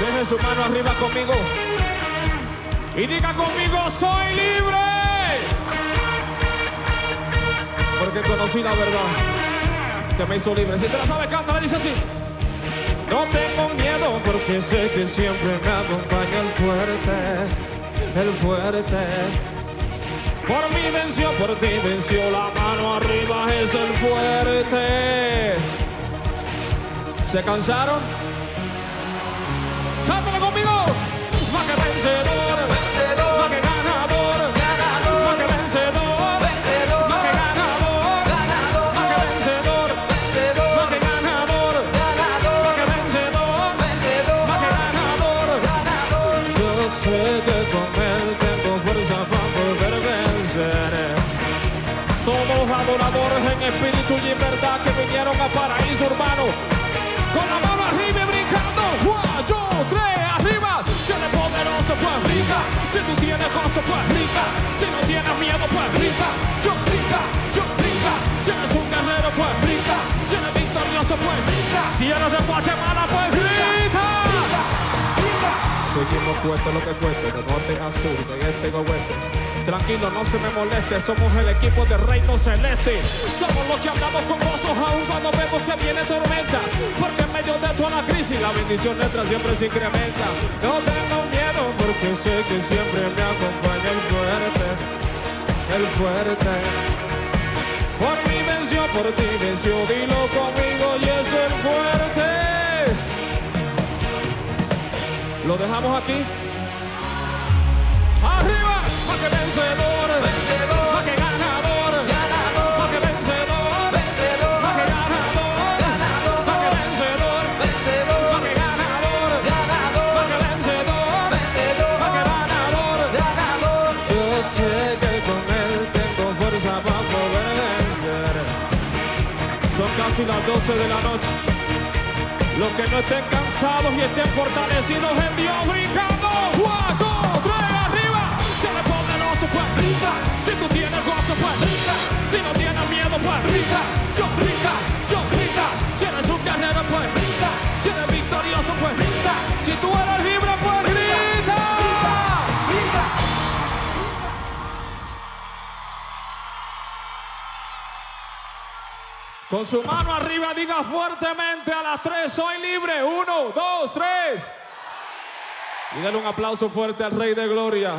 Deje su mano arriba conmigo. Y diga conmigo, soy libre. Porque conocí la verdad que me hizo libre. Si te la sabes, canta, le dice así. No tengo miedo porque sé que siempre me acompaña el fuerte, el fuerte. Por mí venció, por ti venció, la mano arriba es el fuerte. ¿Se cansaron? Sé que con él tengo fuerza para poder vencer. Todos los adoradores en espíritu y en verdad que vinieron a paraíso urbano. Con la mano arriba y brincando. One, two, tres, arriba. Si eres poderoso, pues brinca. Si tú tienes gozo, pues brinca. Si no tienes miedo, pues brinca. Yo brinca, yo brinca. Si eres un guerrero, pues brinca. Si eres victorioso, pues brinca. Si eres de Guatemala. Seguimos cueste lo que cueste, de norte a sur, de este a. Tranquilo, no se me moleste, somos el equipo del reino celeste. Somos los que hablamos con gozo aún cuando vemos que viene tormenta. Porque en medio de toda la crisis la bendición nuestra siempre se incrementa. No tengo miedo porque sé que siempre me acompaña el fuerte, el fuerte. Por mí venció, por ti venció, dilo conmigo y Lo dejamos aquí. Arriba, más que vencedor, Vencedor. más que ganador, Ganador. más que vencedor, Vencedor. más que ganador, Ganador. más que vencedor, Vencedor. más que ganador, Ganador. más que vencedor, Vencedor. más que ganador. Ganador. Yo sé que con él tengo fuerza para poder vencer. Son casi las 12 de la noche. Los que no estén cansados y estén fortalecidos en Dios brincando. Cuatro, tres, arriba. Si eres poderoso, pues brinca. Si Con su mano arriba diga fuertemente a las tres, soy libre. Uno, dos, tres. Y dale un aplauso fuerte al Rey de Gloria.